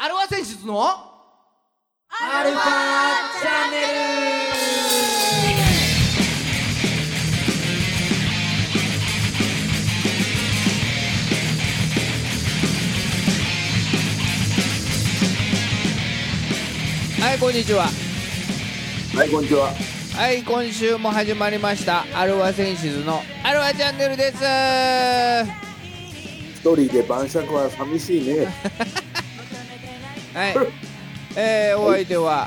アルファ選出の？アルファチャンネルはいこんにちははい、こんにちは。はい今週も始まりましたアルファ選出のアルファチャンネルです一人で晩酌は寂しいね。はい。えー、お相手は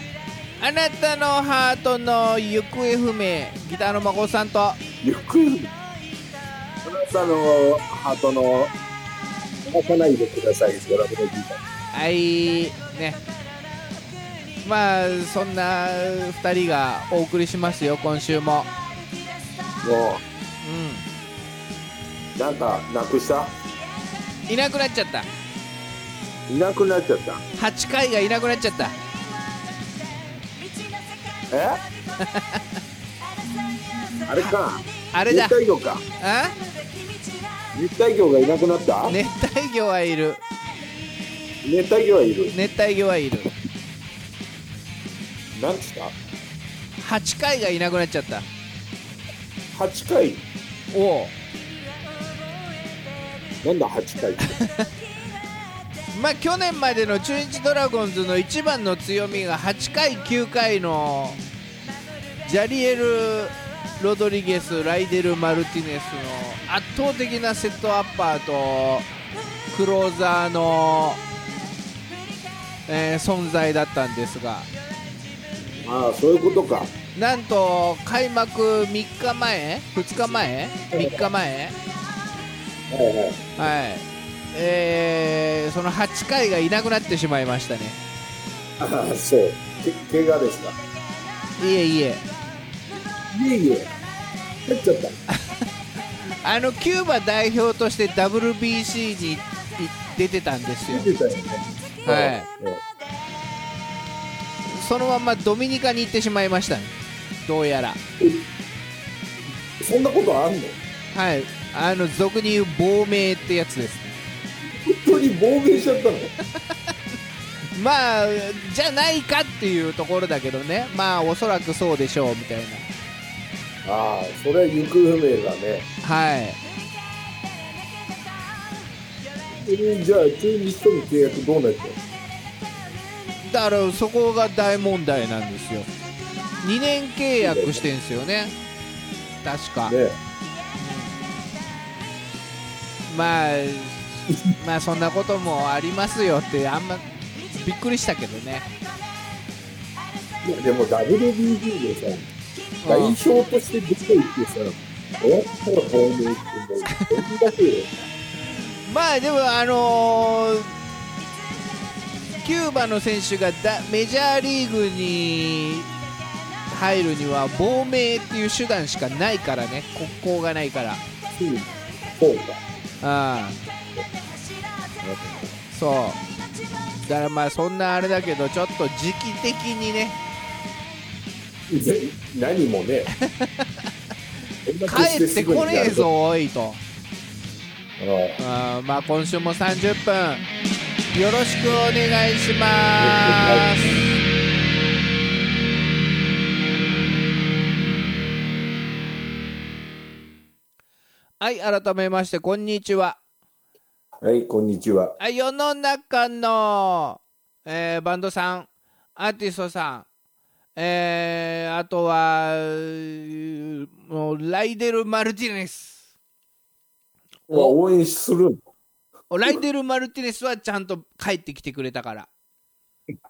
あなたのハートの行方不明ギターの孫さんと。ゆっくり。あなたのハートの、泣かないでください、ドラムのギター。はい。ね。まあそんな2人がお送りしますよ今週も。もう。う、なんか、なくした？んいなくなっちゃったいなくなっちゃった？8回がいなくなっちゃったえ？あれか。あれだ熱帯魚か。あ？熱帯魚がいなくなった、熱帯魚はいる熱帯魚はいる。熱帯魚はいるなんつった8回がいなくなっちゃった ?8 回？おうなんだ8回って？まあ去年までの中日ドラゴンズの一番の強みが8回9回のジャリエル・ロドリゲスライデル・マルティネスの圧倒的なセットアッパーとクローザーの、えー存在だったんですが。ああ、そういうことか。なんと開幕3日前？2日前？3日前？はいはい。はいえーその8回がいなくなってしまいましたねああ、そう。け、怪我ですか。いえいえいえいえ。入っちゃった。あのキューバ代表として WBC にい出てたんですよ出てたよね。はいうん。そのままドミニカに行ってしまいましたねどうやらそんなことあんの？はいあの俗に言う亡命ってやつですねに亡命しちゃったの？まあじゃないかっていうところだけどね。まあおそらくそうでしょうみたいああ、それは行方不明だね。なはい。じゃあ、中日との契約どうなってんのだからそこが大問題なんですよ。2年契約してんすよね。確か、ねまあ まあそんなこともありますよってあんまびっくりしたけどね、いやでも WBC でさ、代うん表として出ていってさ、終わったら亡命ってもう、だけよ。まあでもあのーキューバの選手がだメジャーリーグに入るには亡命っていう手段しかないからね国交がないからそうか。ああそう。だからまあそんなあれだけどちょっと時期的にね。ぜ何もね。帰ってこねえぞおいと。ああ。ーまあ今週も30分。よろしくお願いします。はい改めましてこんにちは。あはい、こんにちは。はい世の中の、えーバンドさんアーティストさんえーあとはもうライデル・マルティネス応援するライデル・マルティネスはちゃんと帰ってきてくれたから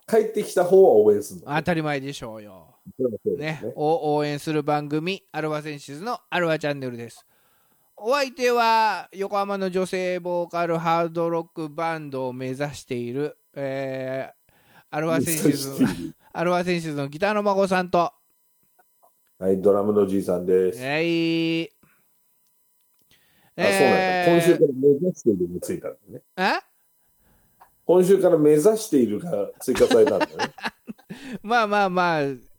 帰ってきた方は応援するの？当たり前でしょうよ、ねね。を応援する番組アルファセンシズのアルファチャンネルですお相手は横浜の女性ボーカルハードロックバンドを目指している、えーアルファセンシズアルファセンシズのギターの孫さんとはい、ドラムのじいさんです。はいあ、そうなんだ。今週から目指しているがついたんだね。あ今週から目指しているが追加されたんだね。まあまあまあ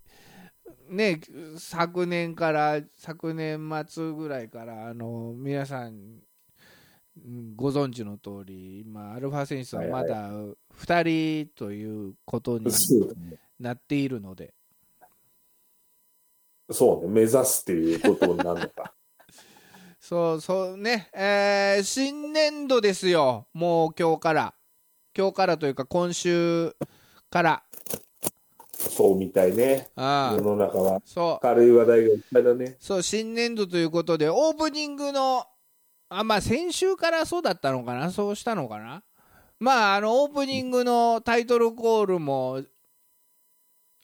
ね昨年から昨年末ぐらいからあの皆さんうんご存知の通り今アルファ選手はまだ2人ということに。なっているので、そうね。目指すっていうことになるのか。そうそうね、えー新年度ですよ、もう今日から、今日からというか、今週から、そうみたいね。あ世の中はそう軽い話題がいっぱいだね。そう新年度ということで、オープニングの、あまあ、先週からそうだったのかな、そうしたのかな、まあ、あのオープニングのタイトルコールも、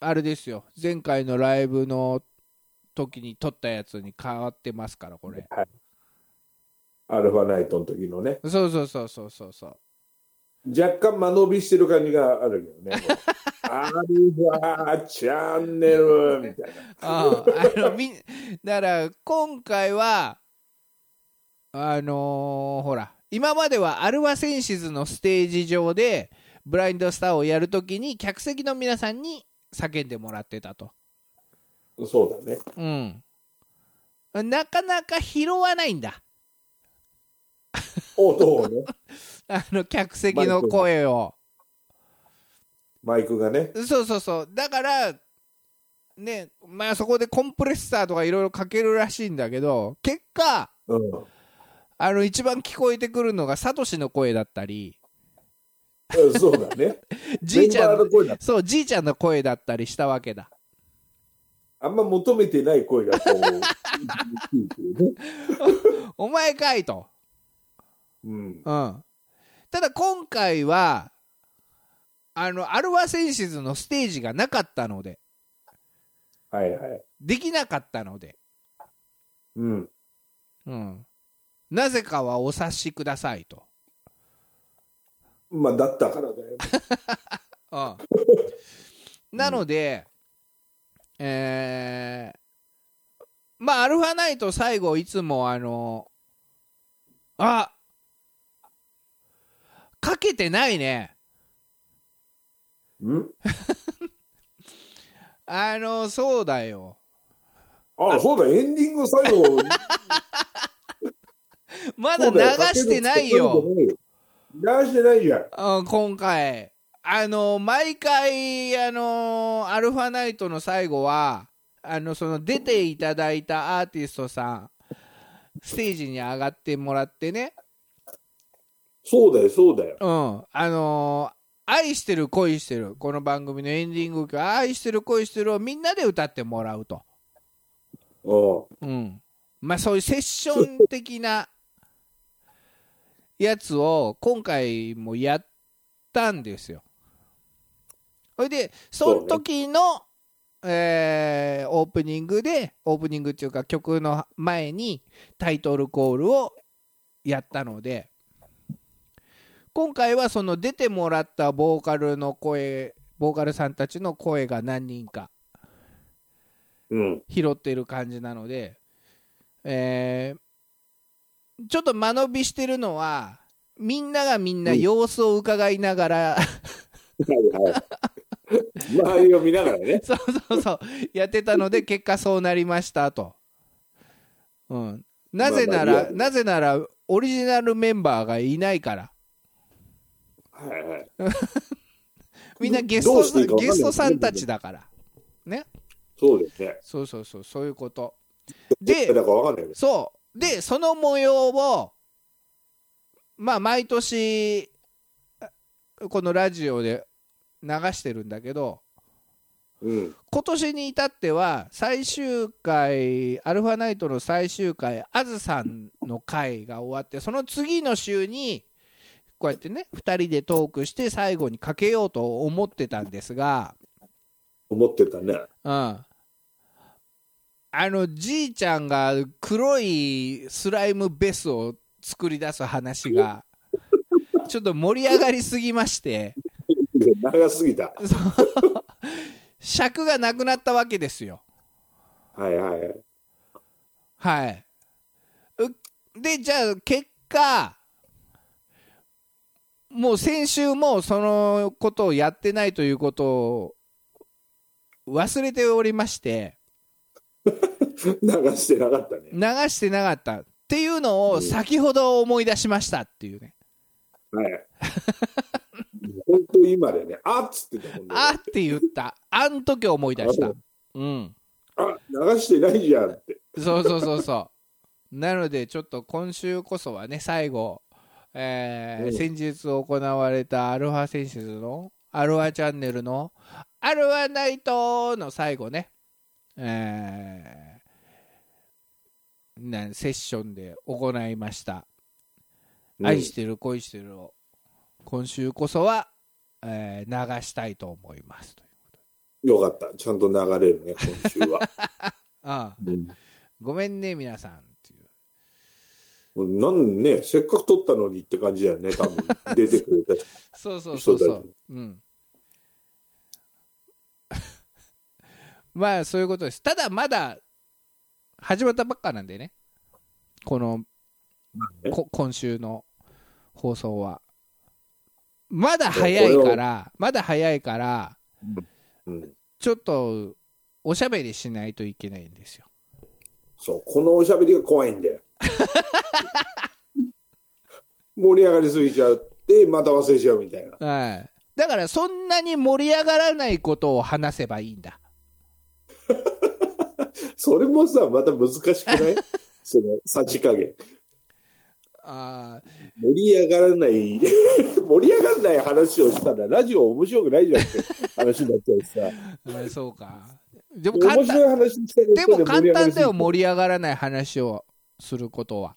あれですよ、前回のライブの時に撮ったやつに変わってますから、これ。アルファナイトの時のね。そうそうそうそうそうそう。若干間延びしてる感じがあるけどね。アルファチャンネルみたいな。ああのみだから今回はあのーほら今まではアルファセンシズのステージ上でブラインドスターをやるときに客席の皆さんに叫んでもらってたと、そうだね。うん、なかなか拾わないんだ。音をね、あの客席の声をマイクがね。そうそうそうだからねまあそこでコンプレッサーとかいろいろかけるらしいんだけど結果うん。あの一番聞こえてくるのがサトシの声だったりうんそうだね。じいちゃんの声だそうじいちゃんの声だったりしたわけだあんま求めてない声がこう。お前かいと、うん。うん、ただ今回はあのアルファセンシズのステージがなかったのではいはい。できなかったので、うん。うん、なぜかはお察しくださいと、まあ、だったからだよ。うん、なので、えーまあアルファナイト最後いつもあのあかけてないねうん？あのそうだよあ、そうだ、エンディング最後。まだ流してないよ。流してないじゃん。うん、今回あの毎回あのアルファナイトの最後はあのその出ていただいたアーティストさんステージに上がってもらってねそうだよ、そうだよ。うんあの愛してる恋してるこの番組のエンディング曲愛してる恋してるをみんなで歌ってもらうとうん。うんまあそういうセッション的なやつを今回もやったんですよ。それでその時の、えーオープニングでオープニングっていうか曲の前にタイトルコールをやったので今回はその出てもらったボーカルの声ボーカルさんたちの声が何人かうん。拾ってる感じなので、えーちょっと間延びしてるのはみんながみんな様子を伺いながら、はいはい。周りを見ながらね。そうそうそうやってたので結果そうなりましたと、うん、なぜなら、まあなぜならオリジナルメンバーがいないからはいはい。みんなゲスどうしていいゲストさんたちだからねそうですね。そうそうそうそういうことだで。そうでその模様をまあ毎年このラジオで流してるんだけどうん。今年に至っては最終回アルファナイトの最終回あずさんの回が終わってその次の週にこうやってね2人でトークして最後にかけようと思ってたんですが、思ってたね。うん、あのじいちゃんが黒いスライムベスを作り出す話が ちょっと盛り上がりすぎまして長すぎた。尺がなくなったわけですよ。はいはいはい。はい。うで、じゃあ、結果、もう先週もそのことをやってないということを忘れておりまして、流してなかったね。流してなかったっていうのをうん先ほど思い出しましたっていうね。はい。本当今でね、あっつってたもんね。あって言った。あん時思い出した。うん。あ、流してないじゃんって。そうそうそうそう。なので、ちょっと今週こそはね、最後、えーうん。先日行われたアルファセンシズの、アルファチャンネルの、アルファナイトの最後ね、えーなセッションで行いました。愛してる恋してるを今週こそは、えー流したいと思います。よかった。ちゃんと流れるね、今週は。ああ。うん。ごめんね皆さんなんね、せっかく撮ったのにって感じだよね、多分。出てくれた そうそうそうそそうだううん。まあそういうことです。ただまだ始まったばっかなんでね。このね。こ今週の放送は。まだ早いからまだ早いからうん。ちょっとおしゃべりしないといけないんですよ。そう、このおしゃべりが怖いんだよ。盛り上がりすぎちゃって、また忘れちゃうみたいな。はい。だからそんなに盛り上がらないことを話せばいいんだ。それもさ、また難しくない？その、さじ加減。あ盛り上がらない、盛り上がらない話をしたら、ラジオ面白くないじゃんって話になっちゃうしさ。そうか。でも簡単でも簡単だよ、盛り上がらない話をすることは。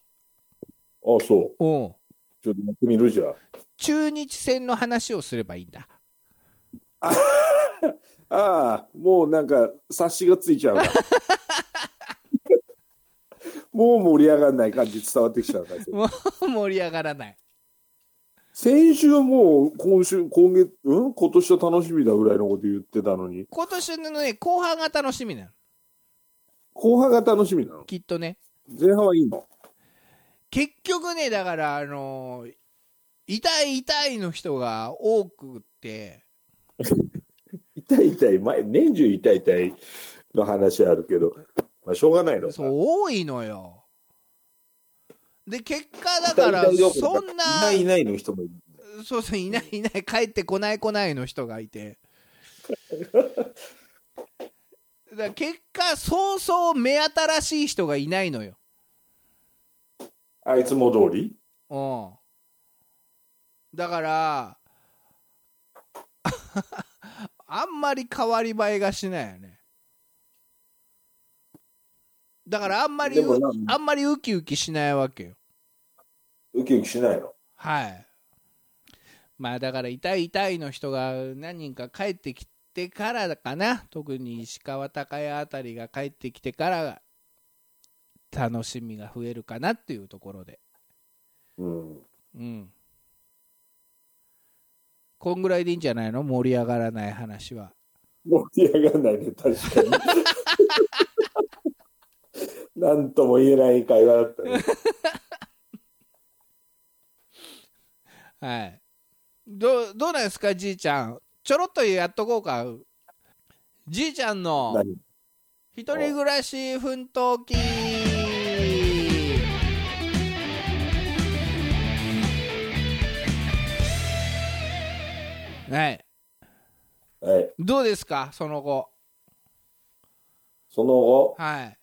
りすぎてあ、そう。うん。ちょっとやってみるじゃん。中日戦の話をすればいいんだ。ああ、もうなんか、察しがついちゃうな。もう盛り上がらない感じ伝わってきちゃうな。もう盛り上がらない。先週はもう、今週、今月、うん？今年は楽しみだぐらいのこと言ってたのに、今年のね、後半が楽しみなの。後半が楽しみなの？きっとね。前半はいいの？結局ね、だから、あのー痛い痛いの人が多くって、痛い痛い、前、年中痛い痛いの話あるけど、まあ、しょうがないのか。そう、多いのよ。で、結果だから、そんな、いないいないの人もいる。そうそう、いないいない、帰ってこない来ないの人がいて。だ結果、そうそう目新しい人がいないのよ。あいつも通り？うん。だから、あんまり変わり映えがしないよね。だからあんまりあんまりウキウキしないわけよ。ウキウキしないの？はい。まあだから痛い痛いの人が何人か帰ってきてからかな。特に石川昂弥あたりが帰ってきてから楽しみが増えるかなっていうところで。うん。うん。こんぐらいでいいんじゃないの？盛り上がらない話は。盛り上がらないね、確かに。なんとも言えない会話だったね。はい。どう、どうなんですか、じいちゃん。ちょろっとやっとこうか。じいちゃんの何？一人暮らし奮闘記。はい。はい。どうですか、その後。その後、はい。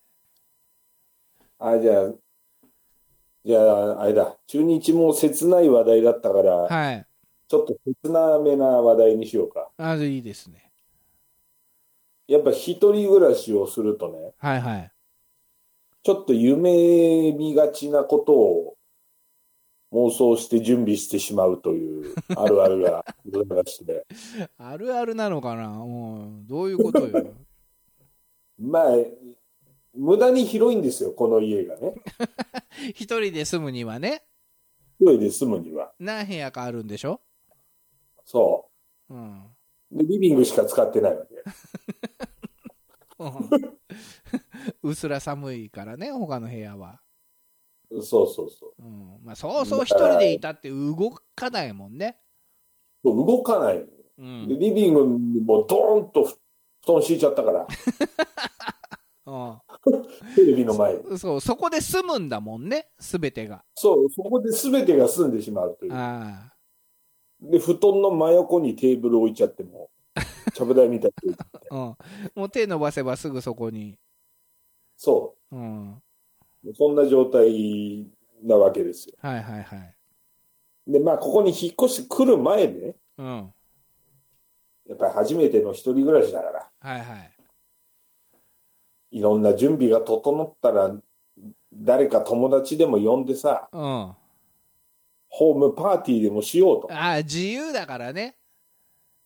あ、じゃあ、じゃあ、あれだ、中日も切ない話題だったから、はい。ちょっと切なめな話題にしようか。あ、いいですね。やっぱ一人暮らしをするとね、はいはい。ちょっと夢見がちなことを妄想して準備してしまうという あるあるがございまして。あるあるなのかな？もう、どういうことよ。まあ、無駄に広いんですよ、この家がね。一人で住むにはね、一人で住むには。何部屋かあるんでしょ？そうん。う。で、リビングしか使ってないわけ。うん うすら寒いからね、他の部屋は。そうそうそう。うんまあ、そうそう一人でいたって動かないもんね。そう動かない。うでんリビングにもドーンと布団敷いちゃったから、テレビの前に。うん、そうそこで住むんだもんね、すべてが。そう、そこで全てが済んでしまうという。あで、布団の真横にテーブル置いちゃっても、ちゃぶ台みたいに。うん。もう手伸ばせばすぐそこに。そうん。う。そんな状態なわけですよ。はいはいはい。で、まあ、ここに引っ越してくる前ね、うん。やっぱり初めての一人暮らしだから、はいはい。いろんな準備が整ったら、誰か友達でも呼んでさ、うん。あホームパーティーでもしようと。あ、自由だからね。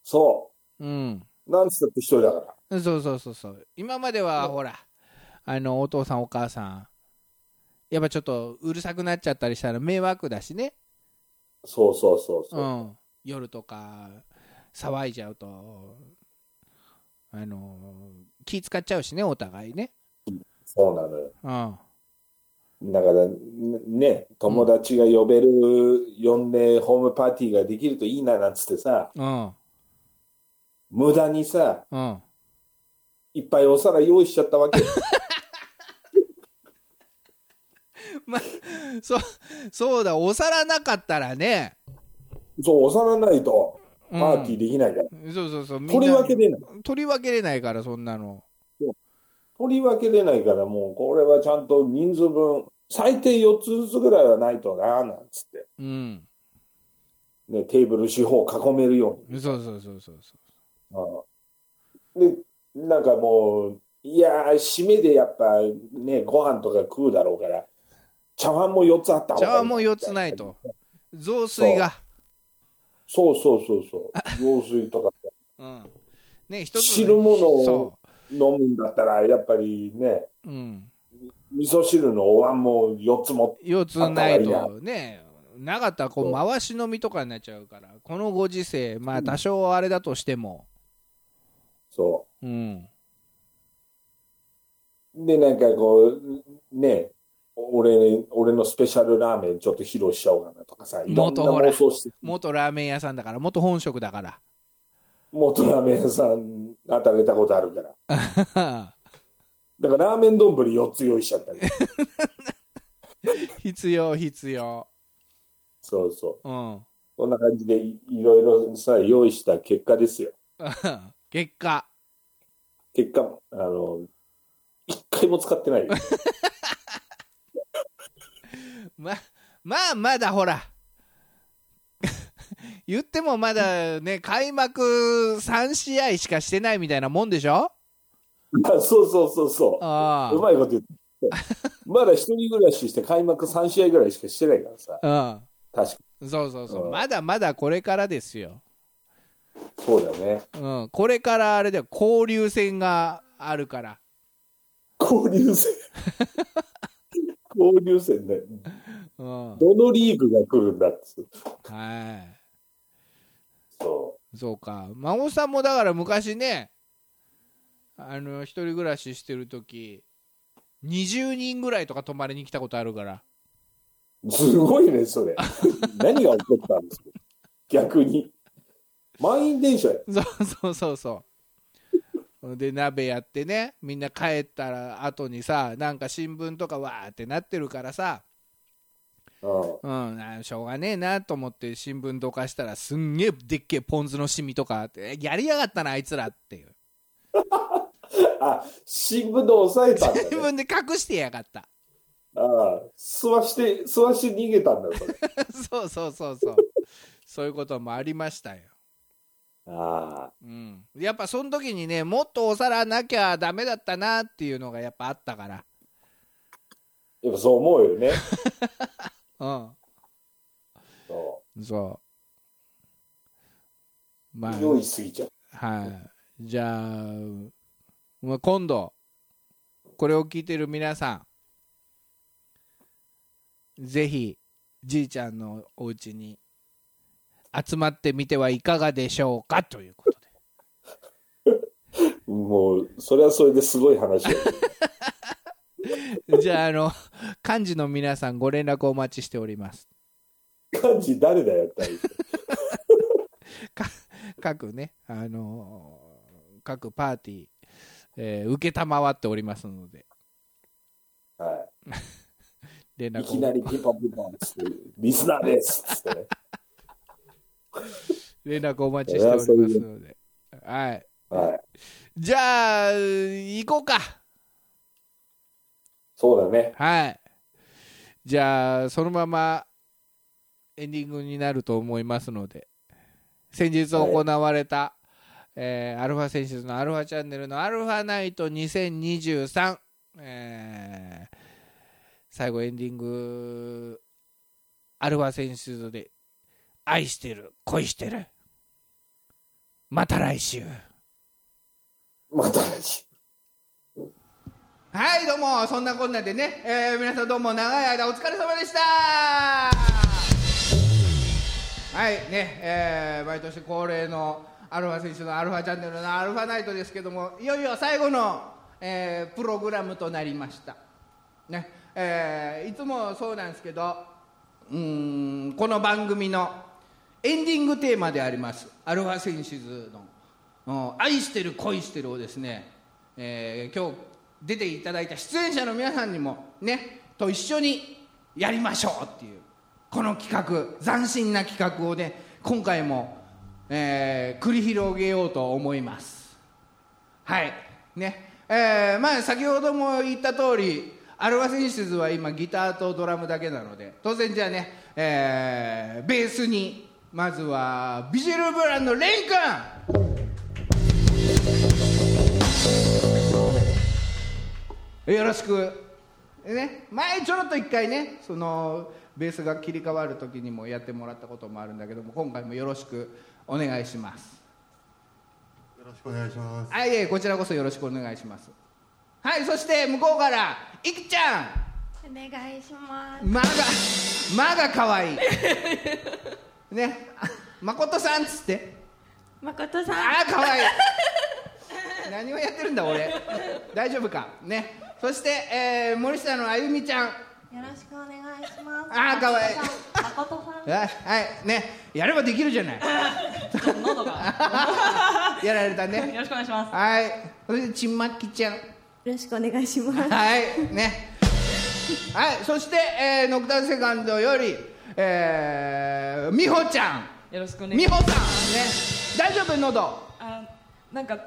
そうん。う。なんつったって一人だから。そうそうそうそう。今までは、ほら、あの、お父さんお母さん、やっぱちょっとうるさくなっちゃったりしたら迷惑だしね。そうそうそうそうう。ん。夜とか、騒いじゃうと、あの、気使っちゃうしね、お互いね。そうなのよ。うん。だから、ね、友達が呼べる、呼んでホームパーティーができるといいななんつってさ、うん。無駄にさ、うん。いっぱいお皿用意しちゃったわけ。そう、そうだ、お皿なかったらね。そう、お皿ないとうんパーティーできないから。そうそうそう。みんな取り分けれない。取り分けれないから、そんなの。取り分けれないから、もうこれはちゃんと人数分、最低4つずつぐらいはないとな、なんつって。うん。ね、テーブル四方囲めるように。そうそうそうそうそで、なんかもう、いやー、締めでやっぱね、ご飯とか食うだろうから、茶碗も4つあった茶碗も4つないと。雑炊が。そうそうそうそう。雑炊とかうん。ね、一つ。汁物をそ飲むんだったら、やっぱりね、う。うん。味噌汁のお椀も4つも、4つないと。ね。なかったら、こう、そう回し飲みとかになっちゃうから。このご時世、まあ、多少あれだとしても。そうん。う。で、なんかこう、ね、俺、俺のスペシャルラーメンちょっと披露しちゃおうかなとかさ、いろんな元ほら妄想して、元ラーメン屋さんだから、元本職だから。元ラーメン屋さん働いたことあるから。だからラーメン丼4つ用意しちゃったり。必要、必要。そうそう。うん。こんな感じでいいろいろさ、用意した結果ですよ。結果。結果、あの、一回も使ってないよ。ま、まあ、まだほら。言ってもまだね、開幕3試合しかしてないみたいなもんでしょ？あそうそうそうそう。あうまいこと言って。まだ一人暮らしして開幕3試合ぐらいしかしてないからさ。あ。確かうん。そうそうそうう。んまだまだこれからですよ。に。そうだよね。うん。これからあれだよ、交流戦があるから。交流戦？交流戦だよ。うん。どのリーグが来るんだっつうはそい。そうか。孫さんもだから昔ね、あの、一人暮らししてるとき、20人ぐらいとか泊まりに来たことあるから。う。すごいね、それ。何が起こったんですか？逆に。満員電車や。そうそうそうそう。で、鍋やってね、みんな帰ったら後にさ、なんか新聞とかわーってなってるからさ、うん。しょうがねえなと思って新聞どかしたら、すんげえでっけえポン酢のシミとかあって、えやりやがったな、あいつらっていう。あ、新聞で押さえたんだ新ね。聞で隠してやがった。ああ、吸わして、吸わして逃げたんだよ、それ。そうそうそうそう。そういうこともありましたよ。ああ。うん。やっぱその時にね、もっとお皿なきゃダメだったなっていうのがやっぱあったから。やっぱそう思うよね。うん。そそう。まあ、う。用意しすぎちゃう。はい。じゃあ、まあ今度、これを聞いてる皆さん、ぜひ、じいちゃんのお家に集まってみてはいかがでしょうか？ということ もう、それはそれですごい話。じゃあ、あの、幹事の皆さんご連絡お待ちしております。漢字誰だよって 各ね、あのー各パーティー、えー、受けたまわっておりますので、は連い。い絡をきなりピンポンピンポンっつって、リスナーですっつってね。連絡お待ちしておりますので。はい。はい。じゃあ、行こうか。そうだね。はい。じゃあ、そのままエンディングになると思いますので、先日行われた、えーアルファセンシズのアルファチャンネルのアルファナイト2023、えー最後エンディング、アルファセンシズで、愛してる、恋してる。また来週。また来週。はい、どうも、そんなこんなでね、えー皆さんどうも長い間お疲れ様でしたはい、ね、えー毎年恒例のアルファ選手のアルファチャンネルのアルファナイトですけども、いよいよ最後の、えープログラムとなりました。ね、えーいつもそうなんですけど、うん、この番組のエンディングテーマであります、アルファセンシズの、愛してる恋してるをですね、えー今日出ていただいた出演者の皆さんにもねと一緒にやりましょうっていうこの企画斬新な企画をね今回も、えー繰り広げようと思います。はい。ね。えーまあ先ほども言った通りアルファセンシズは今ギターとドラムだけなので当然じゃあね、えーベースにまずはビジュルブランのレン君よろしく。ね。前ちょろっと一回ねそのベースが切り替わる時にもやってもらったこともあるんだけども今回もよろしくお願いします。よろしくお願いします。はい、いえこちらこそよろしくお願いします。はいそして向こうからいくちゃお願いします。ん間が間が可愛い。ね。あ誠さんっつって。誠さん。ああ可愛い。何をやってるんだ俺。大丈夫か？ね。そして、えー、森下のあゆみちゃん。よろしくお願いします。あーかわい。い誠さんはいはいねやればできるじゃない。喉が？やられたね。よろしくお願いします。はい。そしてちんまきちゃん。よろしくお願いします。はいね。はいそして、えー、ノクターンセカンドよりえー、美穂ちゃん。よろしくお願いしま美穂すさんね。大丈夫？喉。あなんか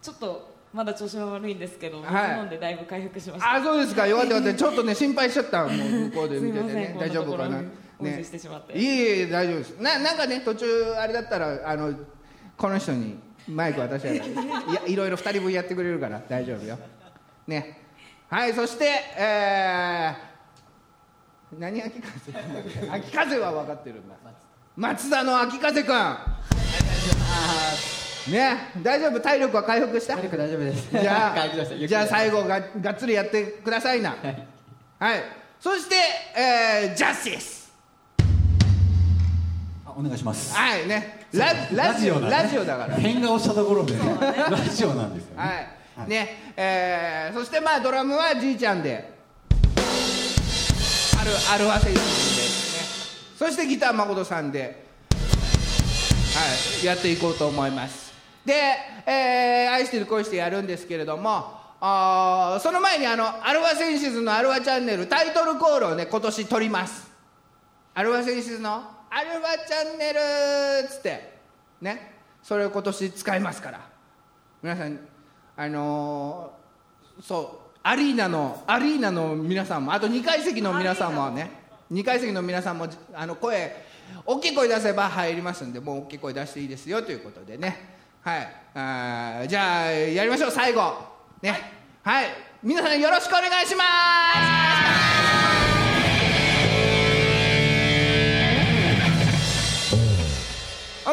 ちょっとまだ調子が悪いんですけど、はい。水飲んでだいぶ回復しました。あそうですか。よかったよかった。ちょっとね心配しちゃった。もう向こうで見ててね。大丈夫かなこんなところにお見せしてしまって。いえいえ大丈夫です。ななんかね途中あれだったらあのこの人にマイク渡したらいやいろいろ2人分やってくれるから大丈夫よ。ね。はいそしてえー、何秋風？秋風は分かってるんだ松田の秋風くん。ね。大丈夫？体力は回復した？体力大丈夫です。じゃあ、じゃあ最後ががっつりやってくださいな。はい。そして、えー、ジャスティス。あお願いします。はいね。ララジオ、なんでラジオだから。はい。変顔したところで、ラジオなんですよね。ね、えー、そしてまあドラムはじいちゃんで。ある、アルファセイスで、ね。そしてギター誠さんで。はい、やっていこうと思います。で、えー、愛してる恋してやるんですけれども、あーその前にあの、アルファセンシズのアルファチャンネルタイトルコールをね、今年撮ります。アルファセンシズのアルファチャンネルっつって、ね、それを今年使いますから。皆さん、あのーそう、アリーナの、アリーナの皆さんも、あと2階席の皆さんもね、2階席の皆さんも、あの、声、大きい声出せば入りますんで、もう大きい声出していいですよということでね。はい。あじゃあ、やりましょう、最後。ね。はい。皆さんよろしくお願いします。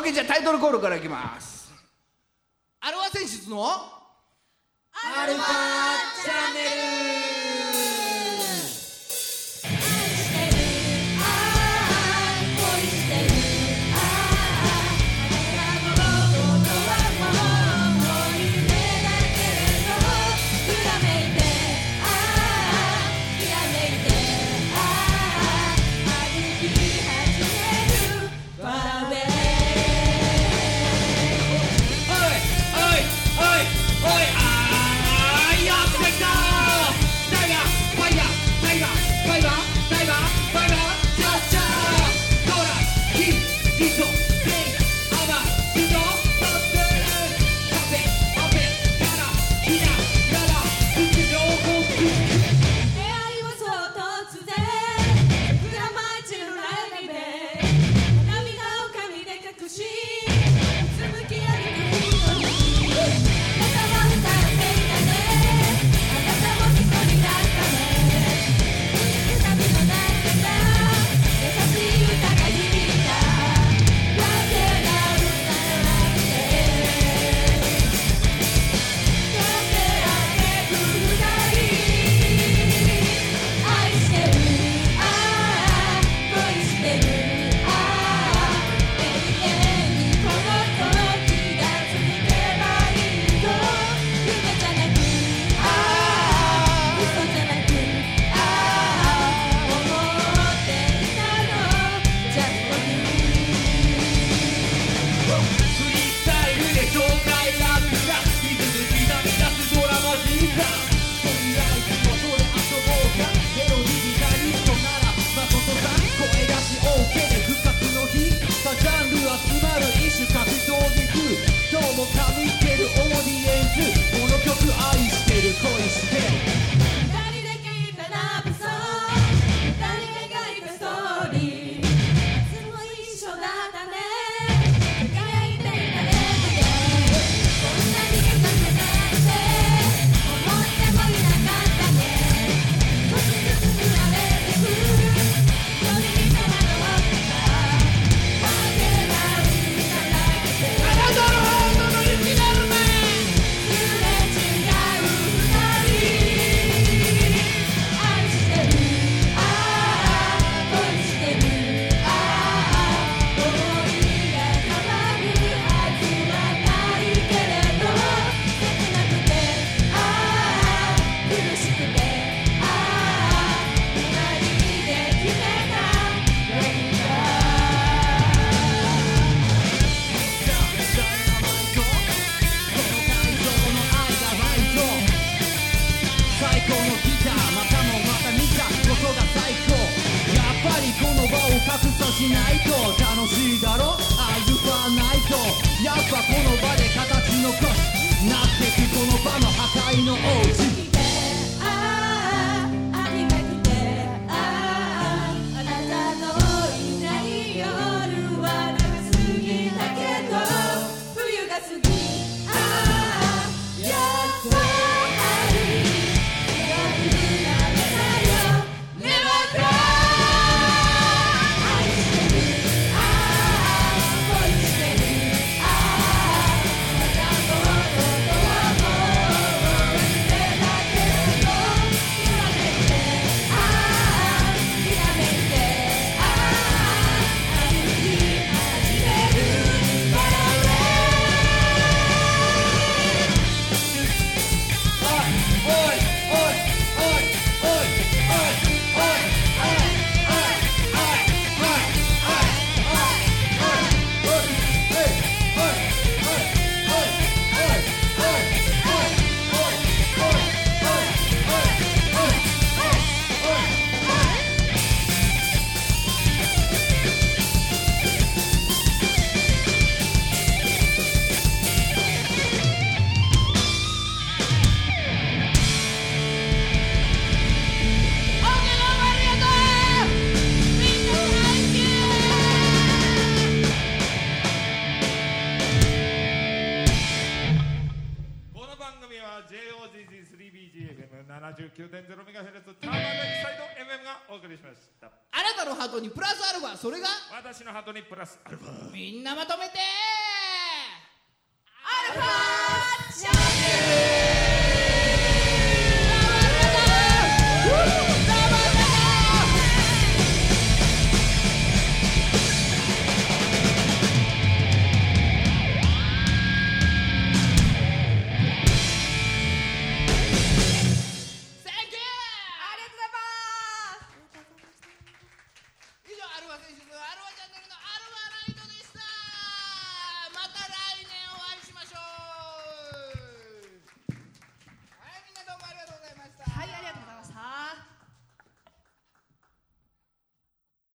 OK、じゃあタイトルコールからいきます。アルファ選出のアルファ 79.0MHz 玉キサイド MM がお送りしました。あなたのハートにプラスアルファ。それが私のハートにプラスアルファ。みんなまとめて。アルファチャンネル